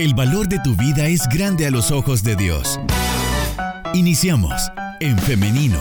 El valor de tu vida es grande a los ojos de Dios. Iniciamos en femenino.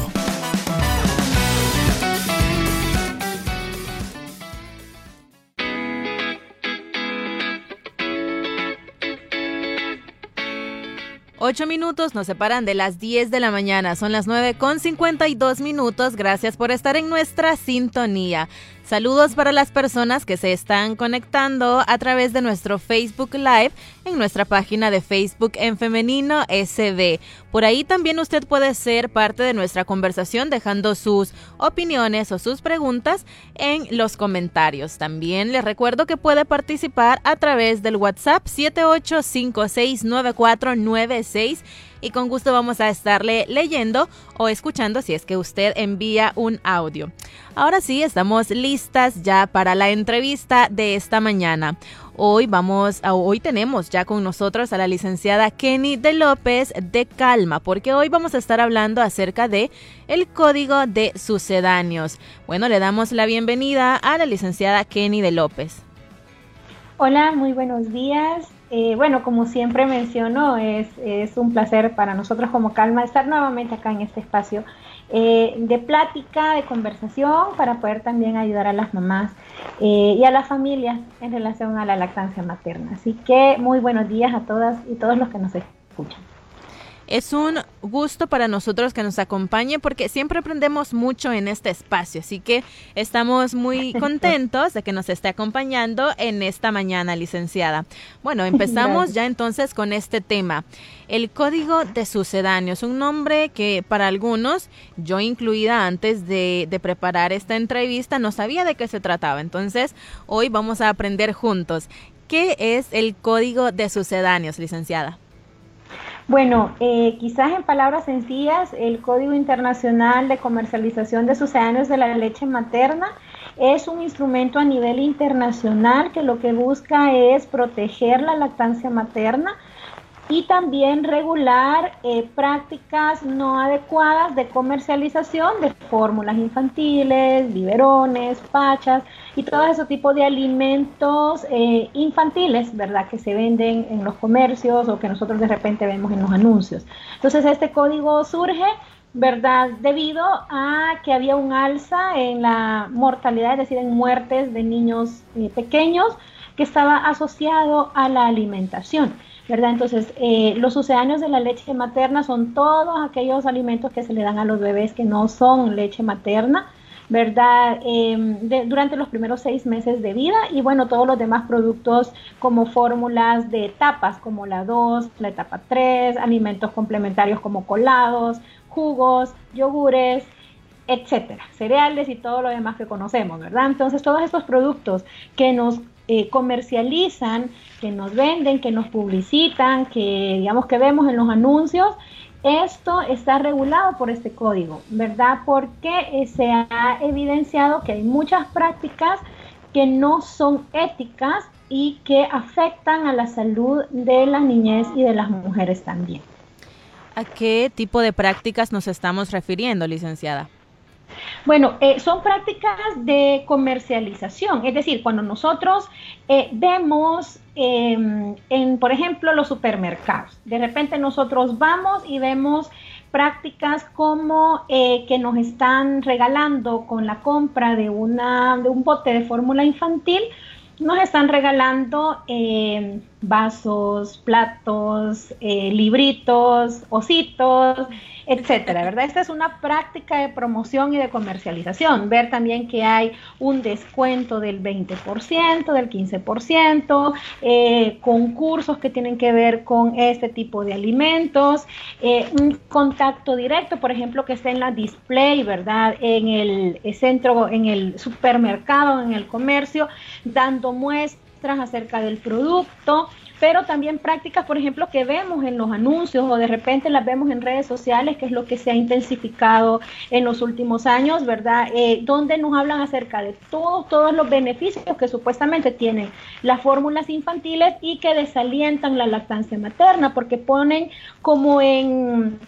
Ocho minutos nos separan de las 10 de la mañana. Son las 9 con 52 minutos. Gracias por estar en nuestra sintonía. Saludos para las personas que se están conectando a través de nuestro Facebook Live en nuestra página de Facebook en Femenino SB. Por ahí también usted puede ser parte de nuestra conversación dejando sus opiniones o sus preguntas en los comentarios. También les recuerdo que puede participar a través del WhatsApp 78569496 y con gusto vamos a estarle leyendo o escuchando si es que usted envía un audio. Ahora sí, estamos listas ya para la entrevista de esta mañana. Hoy vamos, hoy tenemos ya con nosotros a la licenciada Kenny de López de Calma, porque hoy vamos a estar hablando acerca de el código de sucedáneos. Bueno, le damos la bienvenida a la licenciada Kenny de López. Hola, muy buenos días. Eh, bueno, como siempre menciono, es, un placer para nosotros como Calma estar nuevamente acá en este espacio eh, de plática, de conversación, para poder también ayudar a las mamás eh, y a las familias en relación a la lactancia materna. Así que muy buenos días a todas y todos los que nos escuchan. Es un gusto para nosotros que nos acompañe porque siempre aprendemos mucho en este espacio, así que estamos muy contentos de que nos esté acompañando en esta mañana, licenciada. Bueno, empezamos ya entonces con este tema. El código de sucedáneos, un nombre que para algunos, yo incluida antes de, de preparar esta entrevista, no sabía de qué se trataba. Entonces, hoy vamos a aprender juntos. ¿Qué es el código de sucedáneos, licenciada? Bueno, eh, quizás en palabras sencillas, el Código Internacional de Comercialización de Sucedáneos de la Leche Materna es un instrumento a nivel internacional que lo que busca es proteger la lactancia materna y también regular eh, prácticas no adecuadas de comercialización de fórmulas infantiles, biberones, pachas y todo ese tipo de alimentos eh, infantiles, ¿verdad? Que se venden en los comercios o que nosotros de repente vemos en los anuncios. Entonces este código surge, ¿verdad? Debido a que había un alza en la mortalidad, es decir, en muertes de niños eh, pequeños que estaba asociado a la alimentación. ¿Verdad? Entonces, eh, los sucedáneos de la leche materna son todos aquellos alimentos que se le dan a los bebés que no son leche materna, ¿verdad? Em, durante los primeros seis meses de vida y bueno, todos los demás productos como fórmulas de etapas como la 2, la etapa 3, alimentos complementarios como colados, jugos, yogures, etcétera, cereales y todo lo demás que conocemos, ¿verdad? Entonces, todos estos productos que nos eh, comercializan, que nos venden, que nos publicitan, que digamos que vemos en los anuncios, esto está regulado por este código, ¿verdad? Porque eh, se ha evidenciado que hay muchas prácticas que no son éticas y que afectan a la salud de la niñez y de las mujeres también. ¿A qué tipo de prácticas nos estamos refiriendo, licenciada? Bueno, eh, son prácticas de comercialización, es decir, cuando nosotros eh, vemos, em, en, por ejemplo, los supermercados, de repente nosotros vamos y vemos prácticas como eh, que nos están regalando con la compra de, una, de un bote de fórmula infantil, nos están regalando em, vasos, platos, libritos, ositos, etcétera, ¿verdad? Esta es una práctica de promoción y de comercialización. Ver también que hay un descuento del 20%, del 15%, eh, concursos que tienen que ver con este tipo de alimentos, eh, un contacto directo, por ejemplo, que esté en la display, ¿verdad? En el centro, en el supermercado, en el comercio, dando muestras acerca del producto pero también prácticas, por ejemplo, que vemos en los anuncios o de repente las vemos en redes sociales, que es lo que se ha intensificado en los últimos años, ¿verdad? Eh, donde nos hablan acerca de todos, todos los beneficios que supuestamente tienen las fórmulas infantiles y que desalientan la lactancia materna, porque ponen como en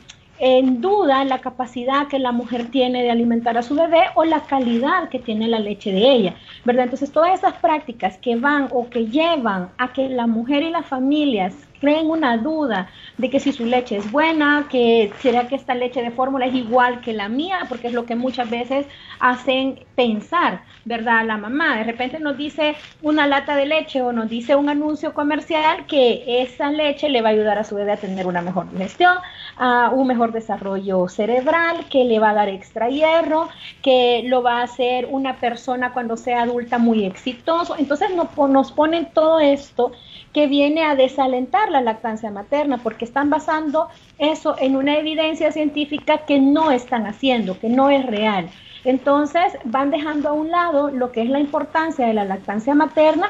en duda la capacidad que la mujer tiene de alimentar a su bebé o la calidad que tiene la leche de ella, ¿verdad? Entonces, todas esas prácticas que van o que llevan a que la mujer y las familias creen una duda de que si su leche es buena, que será que esta leche de fórmula es igual que la mía, porque es lo que muchas veces hacen pensar, ¿verdad? La mamá de repente nos dice una lata de leche o nos dice un anuncio comercial que esa leche le va a ayudar a su bebé a tener una mejor digestión, a un mejor desarrollo cerebral, que le va a dar extra hierro, que lo va a hacer una persona cuando sea adulta muy exitoso. Entonces nos ponen todo esto que viene a desalentar la lactancia materna, porque están basando eso en una evidencia científica que no están haciendo, que no es real. Entonces van dejando a un lado lo que es la importancia de la lactancia materna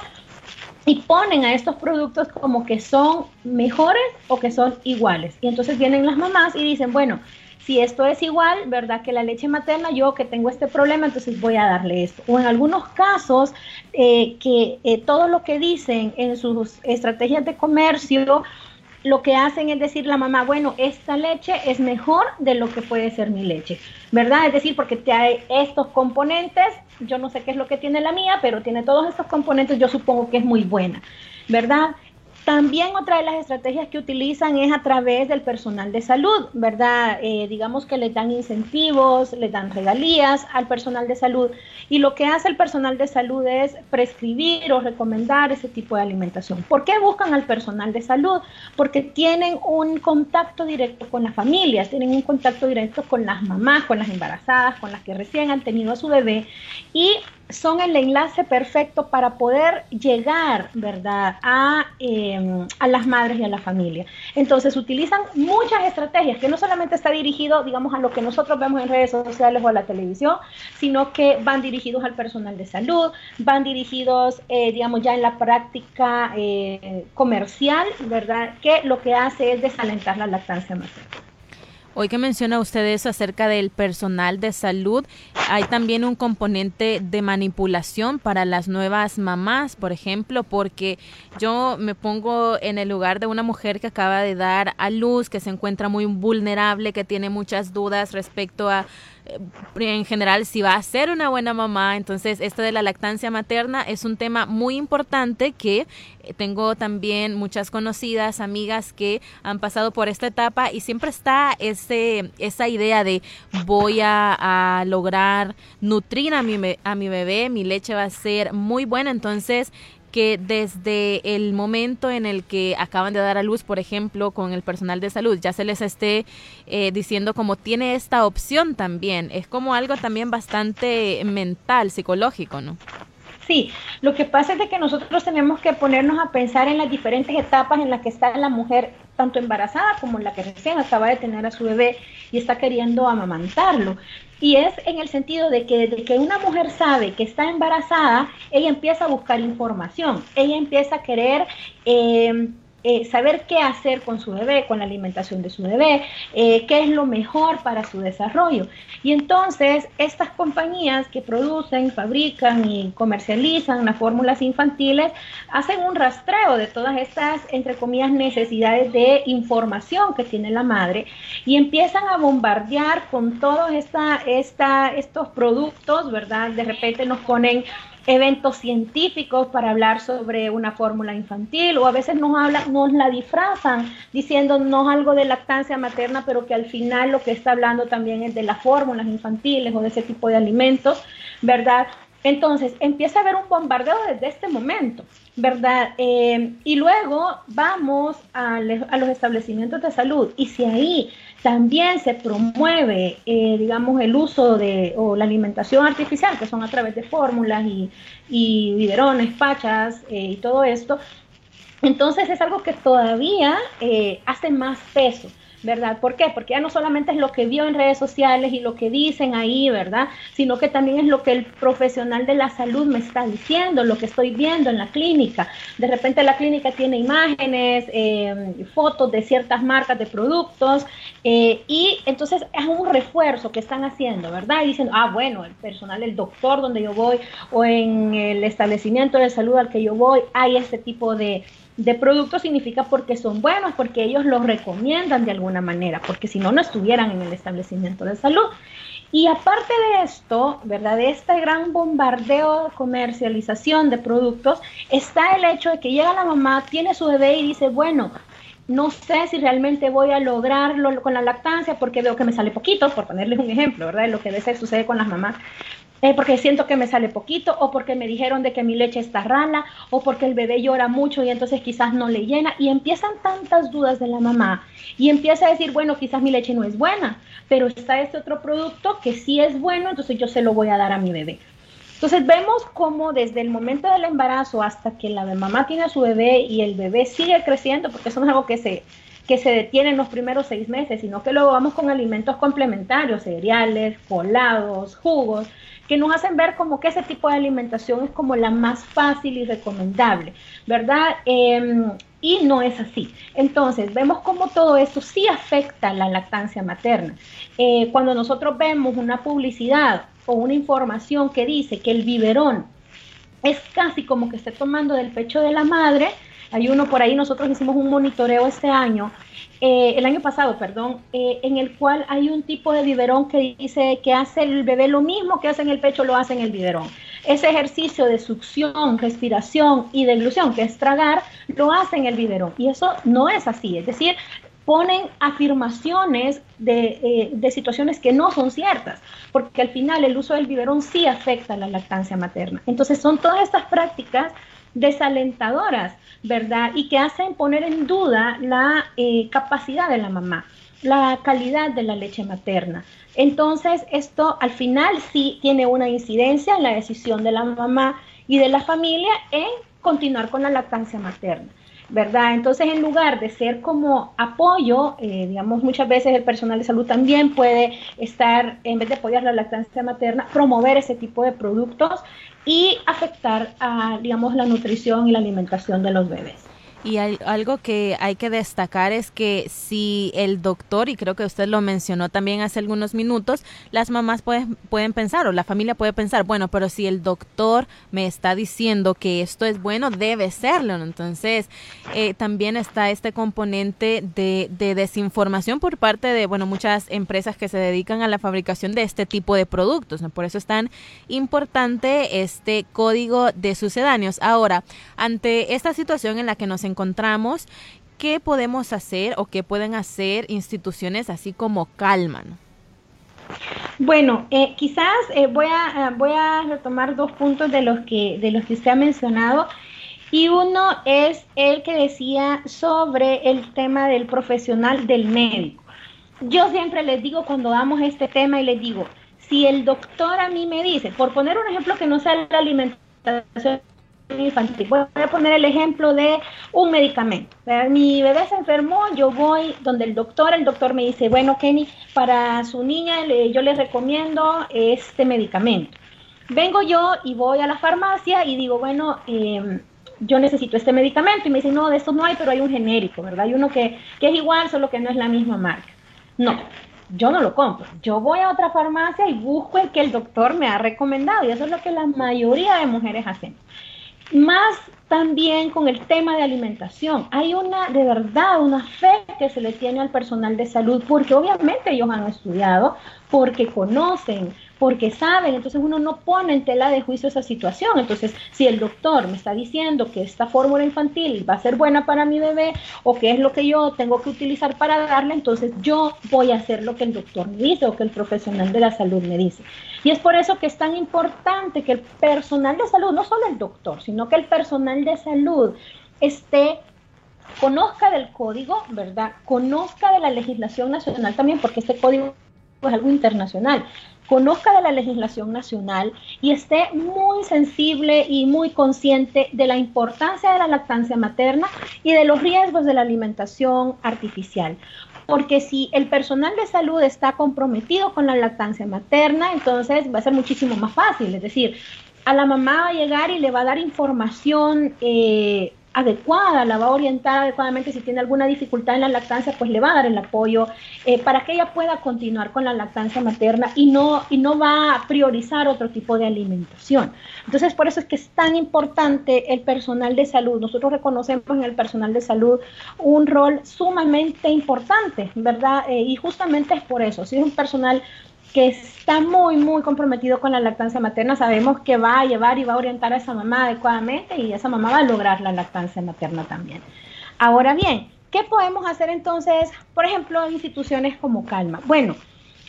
y ponen a estos productos como que son mejores o que son iguales. Y entonces vienen las mamás y dicen, bueno, si esto es igual, ¿verdad? Que la leche materna, yo que tengo este problema, entonces voy a darle esto. O en algunos casos, eh, que eh, todo lo que dicen en sus estrategias de comercio, lo que hacen es decir la mamá, bueno, esta leche es mejor de lo que puede ser mi leche, ¿verdad? Es decir, porque trae estos componentes, yo no sé qué es lo que tiene la mía, pero tiene todos estos componentes, yo supongo que es muy buena, ¿verdad? También otra de las estrategias que utilizan es a través del personal de salud, ¿verdad? Eh, digamos que le dan incentivos, le dan regalías al personal de salud y lo que hace el personal de salud es prescribir o recomendar ese tipo de alimentación. ¿Por qué buscan al personal de salud? Porque tienen un contacto directo con las familias, tienen un contacto directo con las mamás, con las embarazadas, con las que recién han tenido a su bebé y son el enlace perfecto para poder llegar, ¿verdad?, a, em, a, las madres y a la familia. Entonces, utilizan muchas estrategias que no solamente está dirigido, digamos, a lo que nosotros vemos en redes sociales o a la televisión, sino que van dirigidos al personal de salud, van dirigidos, eh, digamos, ya en la práctica eh, comercial, ¿verdad?, que lo que hace es desalentar la lactancia materna. Hoy que menciona usted eso acerca del personal de salud, hay también un componente de manipulación para las nuevas mamás, por ejemplo, porque yo me pongo en el lugar de una mujer que acaba de dar a luz, que se encuentra muy vulnerable, que tiene muchas dudas respecto a en general si va a ser una buena mamá. Entonces, esto de la lactancia materna es un tema muy importante que eh, tengo también muchas conocidas, amigas que han pasado por esta etapa y siempre está ese, esa idea de voy a, a lograr nutrir a mi, a mi bebé, mi leche va a ser muy buena. Entonces, que desde el momento en el que acaban de dar a luz, por ejemplo, con el personal de salud, ya se les esté eh, diciendo como tiene esta opción también. Es como algo también bastante mental, psicológico, ¿no? Sí, lo que pasa es de que nosotros tenemos que ponernos a pensar en las diferentes etapas en las que está la mujer, tanto embarazada como la que recién acaba de tener a su bebé y está queriendo amamantarlo. Y es en el sentido de que desde que una mujer sabe que está embarazada, ella empieza a buscar información, ella empieza a querer... Eh, eh, saber qué hacer con su bebé, con la alimentación de su bebé, eh, qué es lo mejor para su desarrollo. Y entonces estas compañías que producen, fabrican y comercializan las fórmulas infantiles hacen un rastreo de todas estas, entre comillas, necesidades de información que tiene la madre y empiezan a bombardear con todos esta, esta, estos productos, ¿verdad? De repente nos ponen eventos científicos para hablar sobre una fórmula infantil o a veces nos hablan, nos la disfrazan diciéndonos algo de lactancia materna, pero que al final lo que está hablando también es de las fórmulas infantiles o de ese tipo de alimentos, ¿verdad? Entonces empieza a haber un bombardeo desde este momento, ¿verdad? Eh, y luego vamos a, a los establecimientos de salud y si ahí también se promueve, eh, digamos, el uso de o la alimentación artificial, que son a través de fórmulas y, y biberones, pachas eh, y todo esto. Entonces es algo que todavía eh, hace más peso. ¿Verdad? ¿Por qué? Porque ya no solamente es lo que vio en redes sociales y lo que dicen ahí, ¿verdad? Sino que también es lo que el profesional de la salud me está diciendo, lo que estoy viendo en la clínica. De repente la clínica tiene imágenes, eh, fotos de ciertas marcas de productos eh, y entonces es un refuerzo que están haciendo, ¿verdad? Y diciendo, ah, bueno, el personal, el doctor donde yo voy o en el establecimiento de salud al que yo voy, hay este tipo de de productos significa porque son buenos, porque ellos los recomiendan de alguna manera, porque si no, no estuvieran en el establecimiento de salud. Y aparte de esto, ¿verdad? De este gran bombardeo de comercialización de productos, está el hecho de que llega la mamá, tiene su bebé y dice, bueno, no sé si realmente voy a lograrlo con la lactancia porque veo que me sale poquito, por ponerles un ejemplo, ¿verdad? De lo que a veces sucede con las mamás. Eh, porque siento que me sale poquito, o porque me dijeron de que mi leche está rala, o porque el bebé llora mucho y entonces quizás no le llena. Y empiezan tantas dudas de la mamá. Y empieza a decir, bueno, quizás mi leche no es buena, pero está este otro producto que sí es bueno, entonces yo se lo voy a dar a mi bebé. Entonces vemos cómo desde el momento del embarazo hasta que la mamá tiene a su bebé y el bebé sigue creciendo, porque eso no es algo que se, que se detiene en los primeros seis meses, sino que luego vamos con alimentos complementarios, cereales, colados, jugos, que nos hacen ver como que ese tipo de alimentación es como la más fácil y recomendable, ¿verdad? Em, y no es así. Entonces, vemos cómo todo esto sí afecta la lactancia materna. Eh, cuando nosotros vemos una publicidad o una información que dice que el biberón es casi como que esté tomando del pecho de la madre, hay uno por ahí, nosotros hicimos un monitoreo este año, eh, el año pasado, perdón, eh, en el cual hay un tipo de biberón que dice que hace el bebé lo mismo que hace en el pecho, lo hace en el biberón. Ese ejercicio de succión, respiración y deglución, que es tragar, lo hace en el biberón. Y eso no es así. Es decir, ponen afirmaciones eh, de, situaciones que no son ciertas, porque al final el uso del biberón sí afecta a la lactancia materna. Entonces son todas estas prácticas desalentadoras, ¿verdad? Y que hacen poner en duda la eh, capacidad de la mamá, la calidad de la leche materna. Entonces esto al final sí tiene una incidencia en la decisión de la mamá y de la familia en continuar con la lactancia materna. ¿Verdad? Entonces, en lugar de ser como apoyo, eh, digamos, muchas veces el personal de salud también puede estar, en vez de apoyar la lactancia materna, promover ese tipo de productos y afectar a, digamos, la nutrición y la alimentación de los bebés. Y hay, algo que hay que destacar es que si el doctor, y creo que usted lo mencionó también hace algunos minutos, las mamás pueden, pueden pensar o la familia puede pensar, bueno, pero si el doctor me está diciendo que esto es bueno, debe serlo. Entonces, eh, también está este componente de, de desinformación por parte de, bueno, muchas empresas que se dedican a la fabricación de este tipo de productos. Por eso es tan importante este código de sucedáneos. Ahora, ante esta situación en la que nos encontramos, ¿qué podemos hacer o qué pueden hacer instituciones así como Calman? Bueno, eh, quizás eh, voy, a, eh, voy a retomar dos puntos de los, que, de los que usted ha mencionado. Y uno es el que decía sobre el tema del profesional del médico. Yo siempre les digo cuando damos este tema y les digo, si el doctor a mí me dice, por poner un ejemplo que no sea la alimentación infantil. Voy a poner el ejemplo de un medicamento. Mi bebé se enfermó, yo voy donde el doctor, el doctor me dice, bueno, Kenny, para su niña yo le recomiendo este medicamento. Vengo yo y voy a la farmacia y digo, bueno, em, yo necesito este medicamento. Y me dice, no, de estos no hay, pero hay un genérico, ¿verdad? Hay uno que, que es igual, solo que no es la misma marca. No, yo no lo compro. Yo voy a otra farmacia y busco el que el doctor me ha recomendado. Y eso es lo que la mayoría de mujeres hacen. Más también con el tema de alimentación. Hay una, de verdad, una fe que se le tiene al personal de salud, porque obviamente ellos han estudiado, porque conocen, porque saben, entonces uno no pone en tela de juicio esa situación. Entonces, si el doctor me está diciendo que esta fórmula infantil va a ser buena para mi bebé o que es lo que yo tengo que utilizar para darle, entonces yo voy a hacer lo que el doctor me dice o que el profesional de la salud me dice. Y es por eso que es tan importante que el personal de salud, no solo el doctor, sino que el personal de salud esté conozca del código, ¿verdad? Conozca de la legislación nacional también, porque este código es algo internacional conozca de la legislación nacional y esté muy sensible y muy consciente de la importancia de la lactancia materna y de los riesgos de la alimentación artificial. Porque si el personal de salud está comprometido con la lactancia materna, entonces va a ser muchísimo más fácil. Es decir, a la mamá va a llegar y le va a dar información eh, adecuada, la va a orientar adecuadamente, si tiene alguna dificultad en la lactancia, pues le va a dar el apoyo eh, para que ella pueda continuar con la lactancia materna y no, y no va a priorizar otro tipo de alimentación. Entonces, por eso es que es tan importante el personal de salud. Nosotros reconocemos en el personal de salud un rol sumamente importante, ¿verdad? Eh, y justamente es por eso, si es un personal que está muy, muy comprometido con la lactancia materna, sabemos que va a llevar y va a orientar a esa mamá adecuadamente y esa mamá va a lograr la lactancia materna también. Ahora bien, ¿qué podemos hacer entonces, por ejemplo, en instituciones como Calma? Bueno,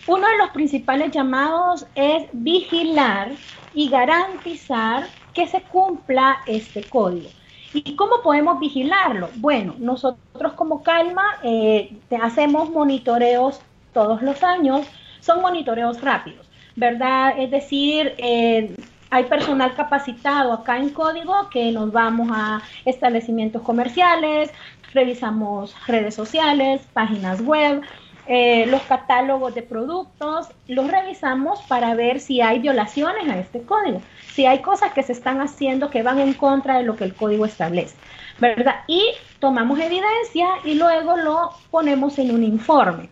uno de los principales llamados es vigilar y garantizar que se cumpla este código. ¿Y cómo podemos vigilarlo? Bueno, nosotros como Calma eh, hacemos monitoreos todos los años son monitoreos rápidos, ¿verdad? Es decir, eh, hay personal capacitado acá en código que nos vamos a establecimientos comerciales, revisamos redes sociales, páginas web, eh, los catálogos de productos, los revisamos para ver si hay violaciones a este código, si hay cosas que se están haciendo que van en contra de lo que el código establece, ¿verdad? Y tomamos evidencia y luego lo ponemos en un informe.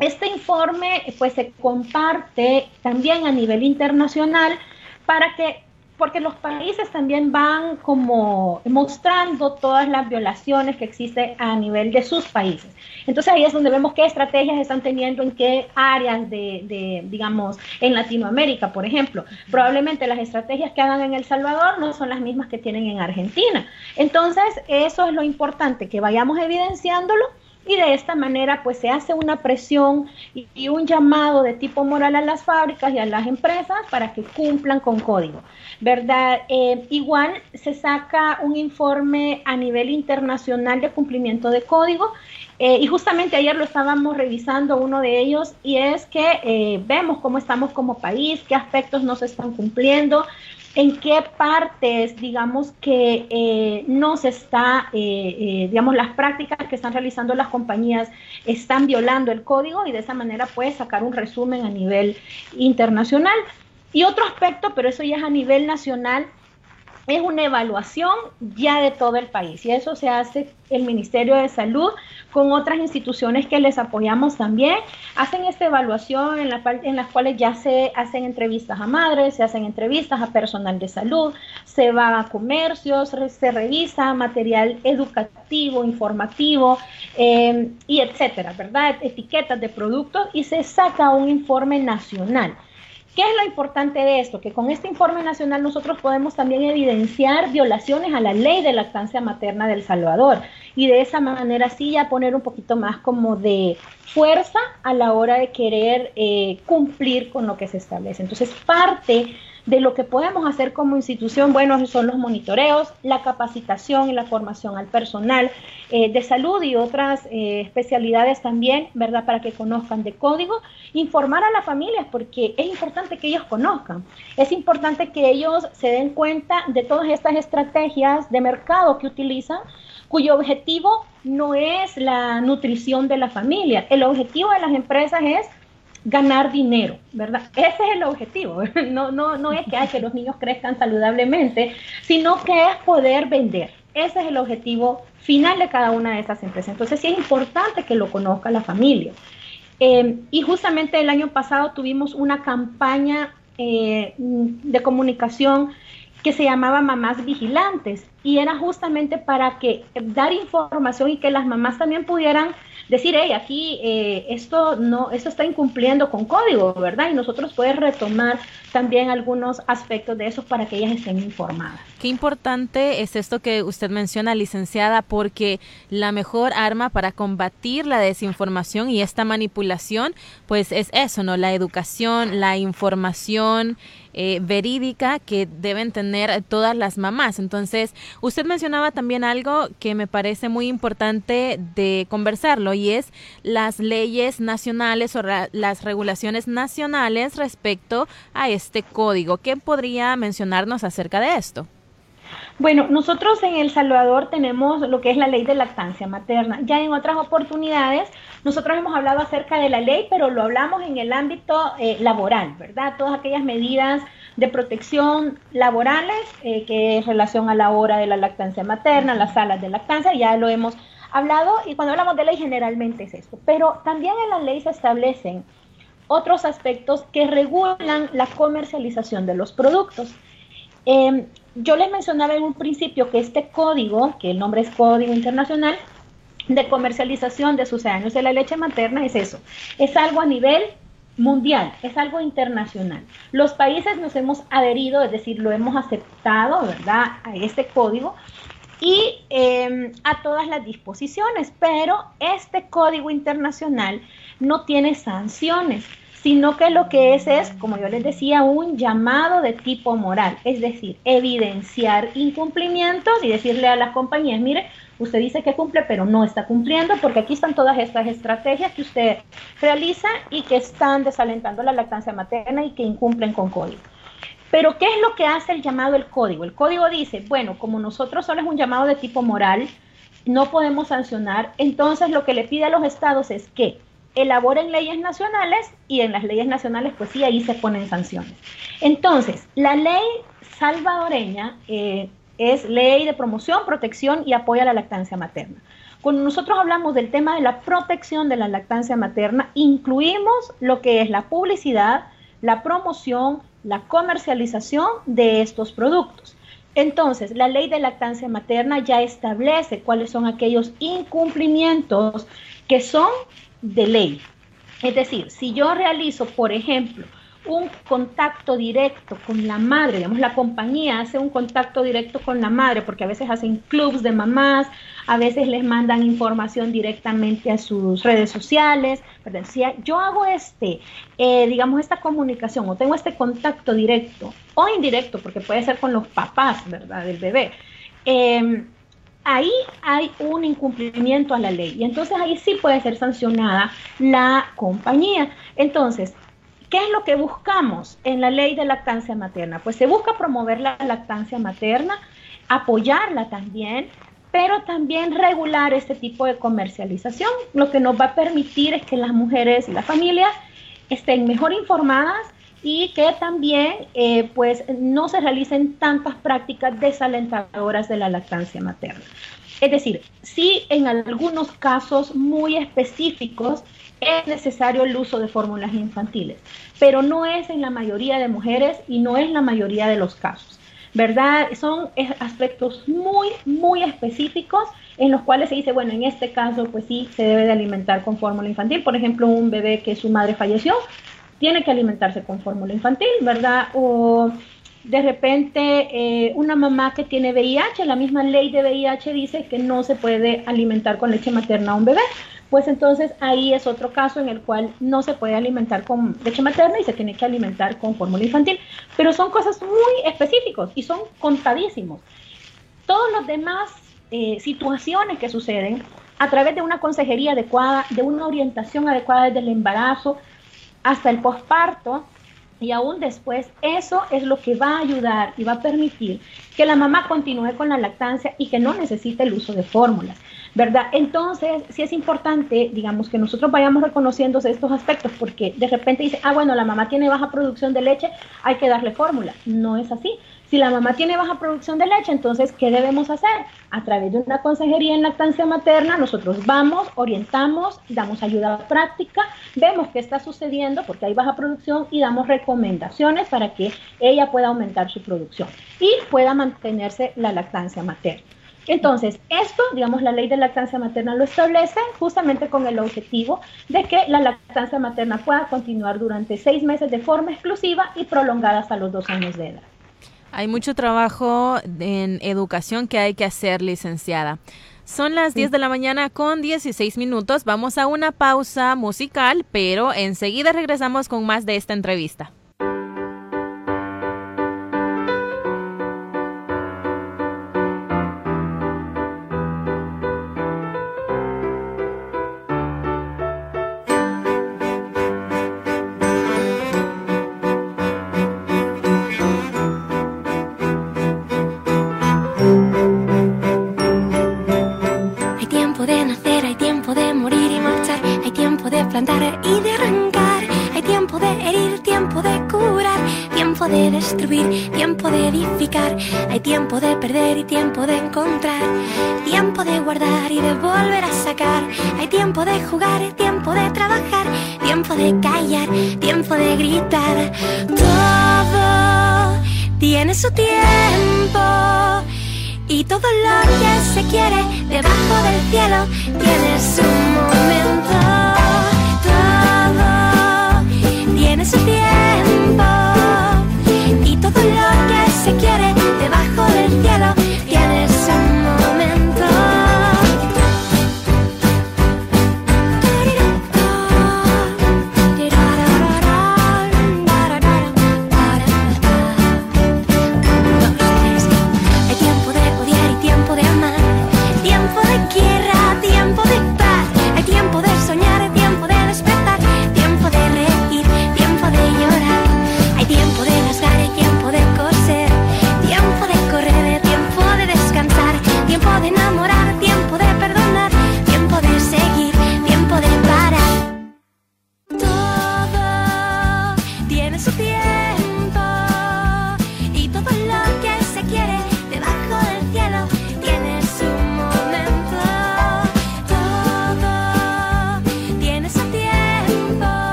Este informe pues se comparte también a nivel internacional para que porque los países también van como mostrando todas las violaciones que existen a nivel de sus países. Entonces ahí es donde vemos qué estrategias están teniendo en qué áreas de, de, digamos, en Latinoamérica, por ejemplo. Probablemente las estrategias que hagan en El Salvador no son las mismas que tienen en Argentina. Entonces eso es lo importante, que vayamos evidenciándolo y de esta manera pues se hace una presión y, un llamado de tipo moral a las fábricas y a las empresas para que cumplan con código, ¿verdad? Eh, igual se saca un informe a nivel internacional de cumplimiento de código eh, y justamente ayer lo estábamos revisando uno de ellos y es que eh, vemos cómo estamos como país, qué aspectos no se están cumpliendo, en qué partes, digamos, que eh, no se está, eh, eh, digamos, las prácticas que están realizando las compañías están violando el código y de esa manera puede sacar un resumen a nivel internacional. Y otro aspecto, pero eso ya es a nivel nacional, es una evaluación ya de todo el país y eso se hace el Ministerio de Salud con otras instituciones que les apoyamos también. Hacen esta evaluación en, la, en las cuales ya se hacen entrevistas a madres, se hacen entrevistas a personal de salud, se va a comercios, se revisa material educativo, informativo eh, y etcétera, ¿verdad? Etiquetas de productos y se saca un informe nacional. ¿Qué es lo importante de esto? Que con este informe nacional nosotros podemos también evidenciar violaciones a la ley de lactancia materna del Salvador y de esa manera sí ya poner un poquito más como de fuerza a la hora de querer eh, cumplir con lo que se establece. Entonces parte de lo que podemos hacer como institución, bueno, son los monitoreos, la capacitación y la formación al personal eh, de salud y otras eh, especialidades también, ¿verdad? Para que conozcan de código, informar a las familias, porque es importante que ellos conozcan, es importante que ellos se den cuenta de todas estas estrategias de mercado que utilizan cuyo objetivo no es la nutrición de la familia. El objetivo de las empresas es ganar dinero, ¿verdad? Ese es el objetivo. No, no, no es que, hay que los niños crezcan saludablemente, sino que es poder vender. Ese es el objetivo final de cada una de esas empresas. Entonces sí es importante que lo conozca la familia. Eh, y justamente el año pasado tuvimos una campaña eh, de comunicación que se llamaba Mamás Vigilantes y era justamente para que dar información y que las mamás también pudieran decir, hey, aquí eh, esto no, esto está incumpliendo con código, ¿verdad? Y nosotros poder retomar también algunos aspectos de eso para que ellas estén informadas. Qué importante es esto que usted menciona, licenciada, porque la mejor arma para combatir la desinformación y esta manipulación, pues es eso, ¿no? La educación, la información. Eh, verídica que deben tener todas las mamás. Entonces, usted mencionaba también algo que me parece muy importante de conversarlo y es las leyes nacionales o las regulaciones nacionales respecto a este código. ¿Qué podría mencionarnos acerca de esto? Bueno, nosotros en El Salvador tenemos lo que es la ley de lactancia materna. Ya en otras oportunidades nosotros hemos hablado acerca de la ley, pero lo hablamos en el ámbito eh, laboral, ¿verdad? Todas aquellas medidas de protección laborales, eh, que es relación a la hora de la lactancia materna, las salas de lactancia, ya lo hemos hablado, y cuando hablamos de ley generalmente es esto. Pero también en la ley se establecen otros aspectos que regulan la comercialización de los productos. Em, yo les mencionaba en un principio que este código, que el nombre es Código Internacional de Comercialización de Sucedáneos de la Leche Materna, es eso. Es algo a nivel mundial, es algo internacional. Los países nos hemos adherido, es decir, lo hemos aceptado, ¿verdad?, a este código y em, a todas las disposiciones, pero este código internacional no tiene sanciones sino que lo que es es, como yo les decía, un llamado de tipo moral, es decir, evidenciar incumplimientos y decirle a las compañías, mire, usted dice que cumple, pero no está cumpliendo, porque aquí están todas estas estrategias que usted realiza y que están desalentando la lactancia materna y que incumplen con código. Pero ¿qué es lo que hace el llamado el código? El código dice, bueno, como nosotros solo es un llamado de tipo moral, no podemos sancionar, entonces lo que le pide a los estados es que elaboren leyes nacionales y en las leyes nacionales pues sí, ahí se ponen sanciones. Entonces, la ley salvadoreña eh, es ley de promoción, protección y apoyo a la lactancia materna. Cuando nosotros hablamos del tema de la protección de la lactancia materna, incluimos lo que es la publicidad, la promoción, la comercialización de estos productos. Entonces, la ley de lactancia materna ya establece cuáles son aquellos incumplimientos que son de ley. Es decir, si yo realizo, por ejemplo, un contacto directo con la madre, digamos, la compañía hace un contacto directo con la madre, porque a veces hacen clubs de mamás, a veces les mandan información directamente a sus redes sociales, ¿verdad? Si yo hago este, eh, digamos, esta comunicación o tengo este contacto directo o indirecto, porque puede ser con los papás, ¿verdad?, del bebé, eh, ahí hay un incumplimiento a la ley y entonces ahí sí puede ser sancionada la compañía. Entonces, ¿qué es lo que buscamos en la ley de lactancia materna? Pues se busca promover la lactancia materna, apoyarla también, pero también regular este tipo de comercialización. Lo que nos va a permitir es que las mujeres y las familias estén mejor informadas y que también eh, pues no se realicen tantas prácticas desalentadoras de la lactancia materna. Es decir, sí en algunos casos muy específicos es necesario el uso de fórmulas infantiles, pero no es en la mayoría de mujeres y no es la mayoría de los casos. ¿Verdad? Son aspectos muy, muy específicos en los cuales se dice, bueno, en este caso, pues sí, se debe de alimentar con fórmula infantil. Por ejemplo, un bebé que su madre falleció, tiene que alimentarse con fórmula infantil, ¿verdad? O de repente eh, una mamá que tiene VIH, la misma ley de VIH dice que no se puede alimentar con leche materna a un bebé. Pues entonces ahí es otro caso en el cual no se puede alimentar con leche materna y se tiene que alimentar con fórmula infantil. Pero son cosas muy específicos y son contadísimos. Todos los demás eh, situaciones que suceden a través de una consejería adecuada, de una orientación adecuada desde el embarazo, hasta el posparto y aún después, eso es lo que va a ayudar y va a permitir que la mamá continúe con la lactancia y que no necesite el uso de fórmulas, ¿verdad? Entonces, sí es importante, digamos, que nosotros vayamos reconociendo estos aspectos porque de repente dice, ah, bueno, la mamá tiene baja producción de leche, hay que darle fórmula. No es así. Si la mamá tiene baja producción de leche, entonces, ¿qué debemos hacer? A través de una consejería en lactancia materna, nosotros vamos, orientamos, damos ayuda práctica, vemos qué está sucediendo porque hay baja producción y damos recomendaciones para que ella pueda aumentar su producción y pueda mantenerse la lactancia materna. Entonces, esto, digamos, la ley de lactancia materna lo establece justamente con el objetivo de que la lactancia materna pueda continuar durante seis meses de forma exclusiva y prolongada hasta los dos años de edad. Hay mucho trabajo en educación que hay que hacer, licenciada. Son las 10 de la mañana con 16 minutos. Vamos a una pausa musical, pero enseguida regresamos con más de esta entrevista. Tiempo de guardar y de volver a sacar. Hay tiempo de jugar tiempo de trabajar. Tiempo de callar, tiempo de gritar. Todo tiene su tiempo. Y todo lo que se quiere debajo del cielo tiene su momento. Todo tiene su tiempo.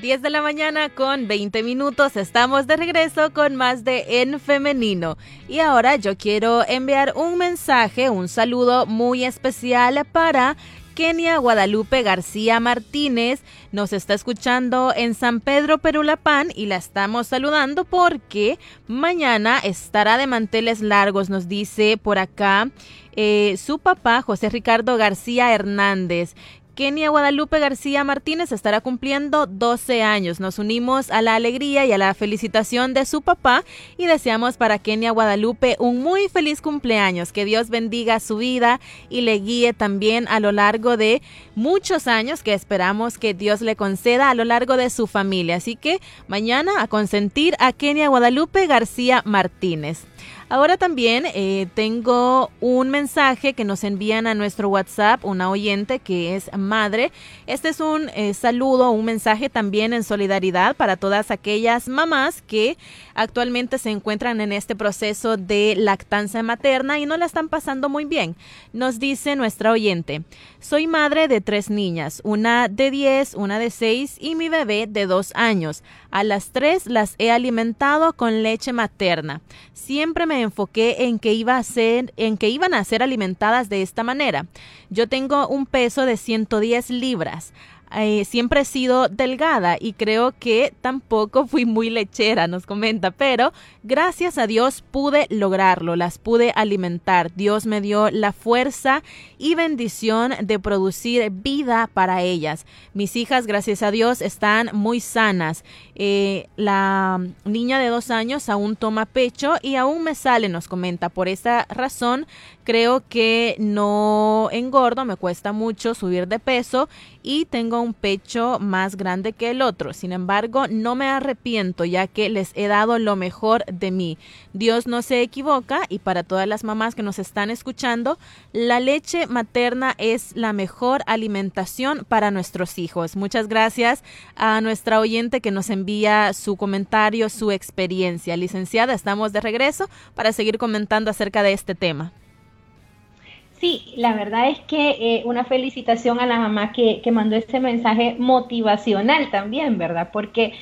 10 de la mañana con 20 minutos. Estamos de regreso con más de En Femenino. Y ahora yo quiero enviar un mensaje, un saludo muy especial para Kenia Guadalupe García Martínez. Nos está escuchando en San Pedro Perulapán y la estamos saludando porque mañana estará de manteles largos, nos dice por acá. eh, su papá, José Ricardo García Hernández, Kenia Guadalupe García Martínez estará cumpliendo 12 años. Nos unimos a la alegría y a la felicitación de su papá y deseamos para Kenia Guadalupe un muy feliz cumpleaños. Que Dios bendiga su vida y le guíe también a lo largo de muchos años que esperamos que Dios le conceda a lo largo de su familia. Así que mañana a consentir a Kenia Guadalupe García Martínez. Ahora también eh, tengo un mensaje que nos envían a nuestro WhatsApp, una oyente que es madre. Este es un eh, saludo, un mensaje también en solidaridad para todas aquellas mamás que actualmente se encuentran en este proceso de lactancia materna y no la están pasando muy bien. Nos dice nuestra oyente, soy madre de tres niñas, una de 10, una de 6 y mi bebé de 2 años. A las tres las he alimentado con leche materna. Siempre me enfoqué en que iba a ser, en que iban a ser alimentadas de esta manera. Yo tengo un peso de 110 libras. Eh, siempre he sido delgada y creo que tampoco fui muy lechera, nos comenta, pero gracias a Dios pude lograrlo, las pude alimentar. Dios me dio la fuerza y bendición de producir vida para ellas. Mis hijas, gracias a Dios, están muy sanas. Eh, la niña de dos años aún toma pecho y aún me sale, nos comenta. Por esa razón, creo que no engordo, me cuesta mucho subir de peso y un pecho más grande que el otro. Sin embargo, no me arrepiento ya que les he dado lo mejor de mí. Dios no se equivoca y para todas las mamás que nos están escuchando, la leche materna es la mejor alimentación para nuestros hijos. Muchas gracias a nuestra oyente que nos envía su comentario, su experiencia. Licenciada, estamos de regreso para seguir comentando acerca de este tema. Sí, la verdad es que eh, una felicitación a la mamá que, que mandó este mensaje motivacional también, ¿verdad? Porque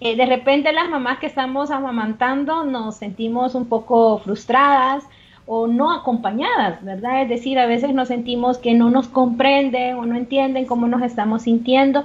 eh, de repente las mamás que estamos amamantando nos sentimos un poco frustradas o no acompañadas, ¿verdad? Es decir, a veces nos sentimos que no nos comprenden o no entienden cómo nos estamos sintiendo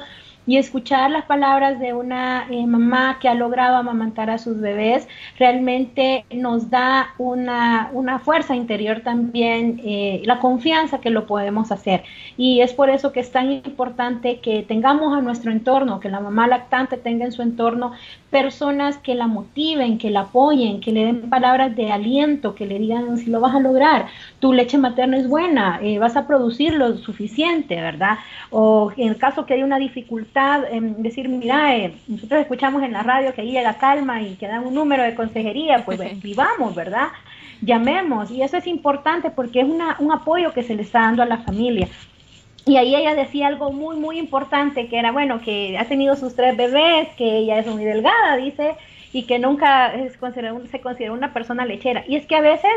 y escuchar las palabras de una eh, mamá que ha logrado amamantar a sus bebés realmente nos da una, una fuerza interior también, eh, la confianza que lo podemos hacer. Y es por eso que es tan importante que tengamos a nuestro entorno, que la mamá lactante tenga en su entorno personas que la motiven, que la apoyen, que le den palabras de aliento, que le digan si lo vas a lograr, tu leche materna es buena, eh, vas a producir lo suficiente, ¿verdad? O en el caso que hay una dificultad, en decir, mira, eh, nosotros escuchamos en la radio que ahí llega calma y que dan un número de consejería, pues escribamos, ¿verdad? Llamemos, y eso es importante porque es una, un apoyo que se le está dando a la familia. Y ahí ella decía algo muy, muy importante, que era, bueno, que ha tenido sus tres bebés, que ella es muy delgada, dice, y que nunca se considera una persona lechera. Y es que a veces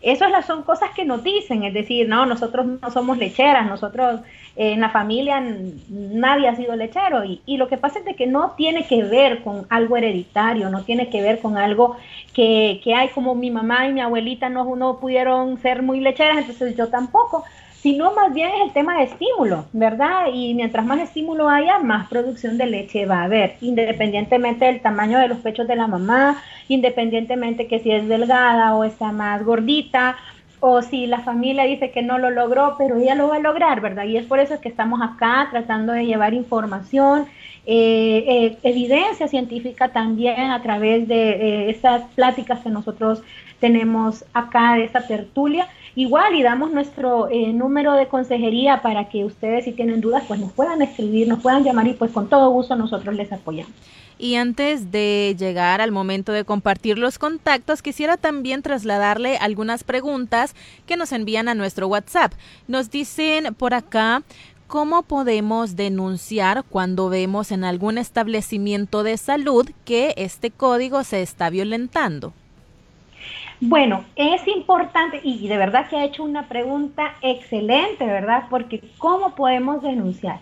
esas son cosas que nos dicen, es decir, no, nosotros no somos lecheras, nosotros eh, en la familia nadie ha sido lechero. Y, y, lo que pasa es de que no tiene que ver con algo hereditario, no tiene que ver con algo que, que hay como mi mamá y mi abuelita no, no pudieron ser muy lecheras, entonces yo tampoco sino más bien es el tema de estímulo, ¿verdad? Y mientras más estímulo haya, más producción de leche va a haber, independientemente del tamaño de los pechos de la mamá, independientemente que si es delgada o está más gordita, o si la familia dice que no lo logró, pero ella lo va a lograr, ¿verdad? Y es por eso que estamos acá tratando de llevar información, eh, eh, evidencia científica también a través de eh, estas pláticas que nosotros tenemos acá de esta tertulia Igual y damos nuestro eh, número de consejería para que ustedes si tienen dudas pues nos puedan escribir, nos puedan llamar y pues con todo gusto nosotros les apoyamos. Y antes de llegar al momento de compartir los contactos, quisiera también trasladarle algunas preguntas que nos envían a nuestro WhatsApp. Nos dicen por acá, ¿cómo podemos denunciar cuando vemos en algún establecimiento de salud que este código se está violentando? Bueno, es importante y de verdad que ha hecho una pregunta excelente, ¿verdad? Porque ¿cómo podemos denunciar?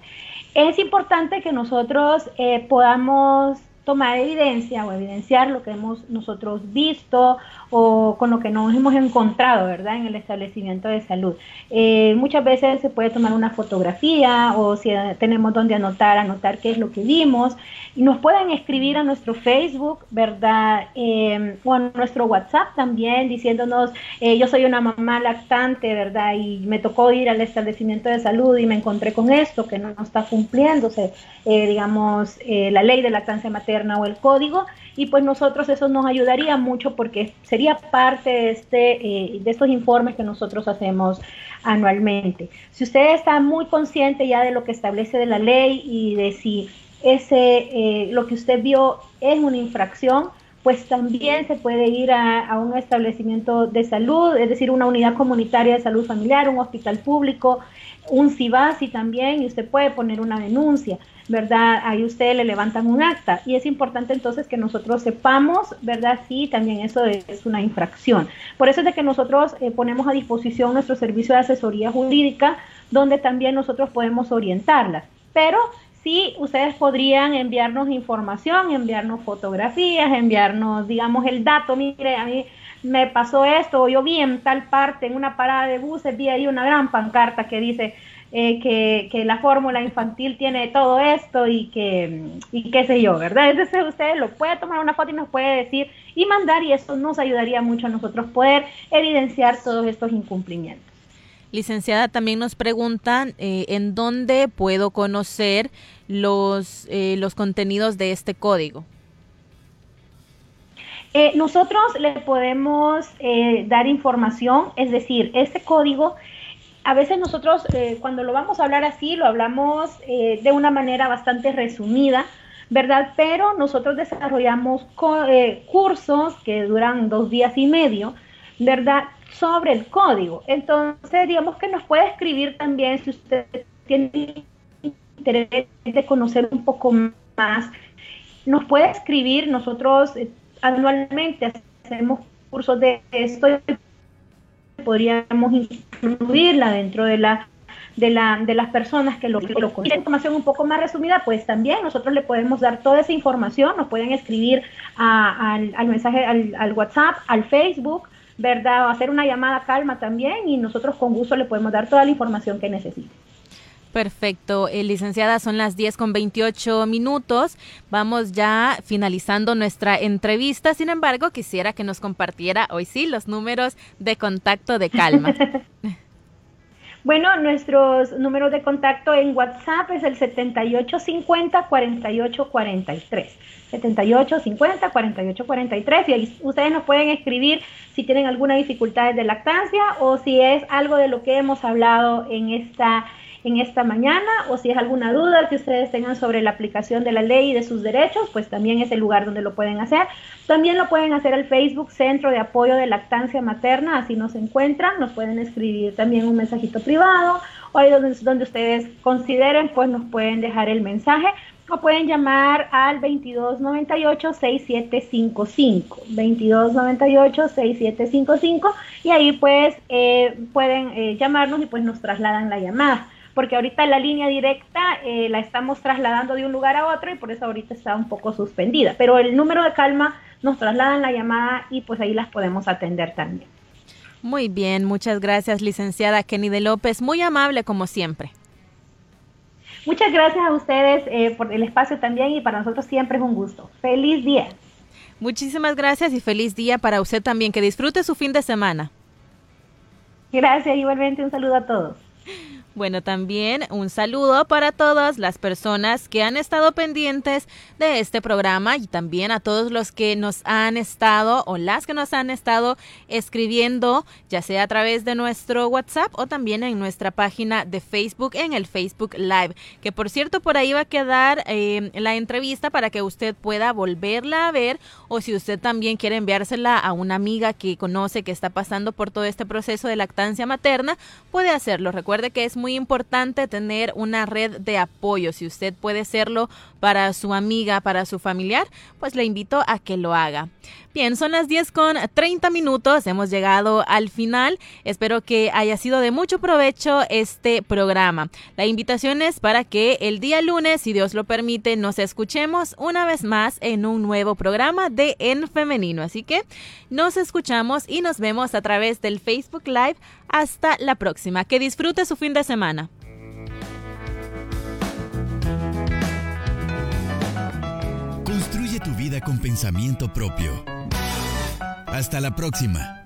Es importante que nosotros eh, podamos tomar evidencia o evidenciar lo que hemos nosotros visto o con lo que nos hemos encontrado, ¿verdad? En el establecimiento de salud. Eh, muchas veces se puede tomar una fotografía o si tenemos donde anotar, anotar qué es lo que vimos. Y nos pueden escribir a nuestro Facebook, ¿verdad? Eh, o a nuestro WhatsApp también diciéndonos, eh, yo soy una mamá lactante, ¿verdad? Y me tocó ir al establecimiento de salud y me encontré con esto que no está cumpliéndose, digamos, la ley de lactancia materna o el código y pues nosotros eso nos ayudaría mucho porque sería parte de, este, eh, de estos informes que nosotros hacemos anualmente. Si usted está muy consciente ya de lo que establece de la ley y de si ese, eh, lo que usted vio es una infracción, pues también se puede ir a, a, un establecimiento de salud, es decir, una unidad comunitaria de salud familiar, un hospital público, un CIBASI también, y usted puede poner una denuncia. ¿Verdad? Ahí ustedes le levantan un acta y es importante entonces que nosotros sepamos, ¿verdad? Si también eso es una infracción. Por eso es de que nosotros eh, ponemos a disposición nuestro servicio de asesoría jurídica donde también nosotros podemos orientarlas. Pero sí, ustedes podrían enviarnos información, enviarnos fotografías, enviarnos, digamos, el dato, mire, a mí me pasó esto, o yo vi en tal parte, en una parada de buses, vi ahí una gran pancarta que dice, eh, que, que, la fórmula infantil tiene todo esto y que, y qué sé yo, ¿verdad? Entonces usted lo puede tomar una foto y nos puede decir y mandar y eso nos ayudaría mucho a nosotros poder evidenciar todos estos incumplimientos. Licenciada, también nos preguntan eh, en dónde puedo conocer los, eh, los contenidos de este código. nosotros le podemos dar información, es decir, este código a veces nosotros eh, cuando lo vamos a hablar así, lo hablamos eh, de una manera bastante resumida, ¿verdad? Pero nosotros desarrollamos eh, cursos que duran dos días y medio, ¿verdad? Sobre el código. Entonces, digamos que nos puede escribir también si usted tiene interés de conocer un poco más. Nos puede escribir, nosotros anualmente hacemos cursos de esto podríamos incluirla dentro de la de, la, de las personas que lo, que lo información un poco más resumida, pues también nosotros le podemos dar toda esa información, nos pueden escribir al, al, mensaje, al, al, WhatsApp, al Facebook, ¿verdad? O hacer una llamada calma también y nosotros con gusto le podemos dar toda la información que necesite. Perfecto, eh, licenciada, son las 10 con 28 minutos. Vamos ya finalizando nuestra entrevista. Sin embargo, quisiera que nos compartiera hoy sí los números de contacto de Calma. Bueno, nuestros números de contacto en WhatsApp es el 7850-4843. 7850-4843 y ahí ustedes nos pueden escribir si tienen alguna dificultad de lactancia o si es algo de lo que hemos hablado en esta en esta mañana o si es alguna duda que ustedes tengan sobre la aplicación de la ley y de sus derechos, pues también es el lugar donde lo pueden hacer. También lo pueden hacer al Facebook Centro de Apoyo de Lactancia Materna, así nos encuentran, nos pueden escribir también un mensajito privado o ahí donde, donde ustedes consideren, pues nos pueden dejar el mensaje o pueden llamar al 2298-6755, 2298-6755 y ahí pues eh, pueden eh, llamarnos y pues nos trasladan la llamada porque ahorita la línea directa eh, la estamos trasladando de un lugar a otro y por eso ahorita está un poco suspendida. Pero el número de calma nos trasladan la llamada y pues ahí las podemos atender también. Muy bien, muchas gracias, licenciada Kenny de López. Muy amable como siempre. Muchas gracias a ustedes eh, por el espacio también y para nosotros siempre es un gusto. Feliz día. Muchísimas gracias y feliz día para usted también. Que disfrute su fin de semana. Gracias, igualmente un saludo a todos. Bueno, también un saludo para todas las personas que han estado pendientes de este programa y también a todos los que nos han estado o las que nos han estado escribiendo, ya sea a través de nuestro WhatsApp o también en nuestra página de Facebook, en el Facebook Live. Que por cierto, por ahí va a quedar eh, la entrevista para que usted pueda volverla a ver o si usted también quiere enviársela a una amiga que conoce que está pasando por todo este proceso de lactancia materna, puede hacerlo. Recuerde que es muy muy importante tener una red de apoyo. Si usted puede serlo para su amiga, para su familiar, pues le invito a que lo haga. Bien, son las 10 con 30 minutos, hemos llegado al final. Espero que haya sido de mucho provecho este programa. La invitación es para que el día lunes, si Dios lo permite, nos escuchemos una vez más en un nuevo programa de En Femenino. Así que nos escuchamos y nos vemos a través del Facebook Live. Hasta la próxima. Que disfrute su fin de semana. Construye tu vida con pensamiento propio. Hasta la próxima.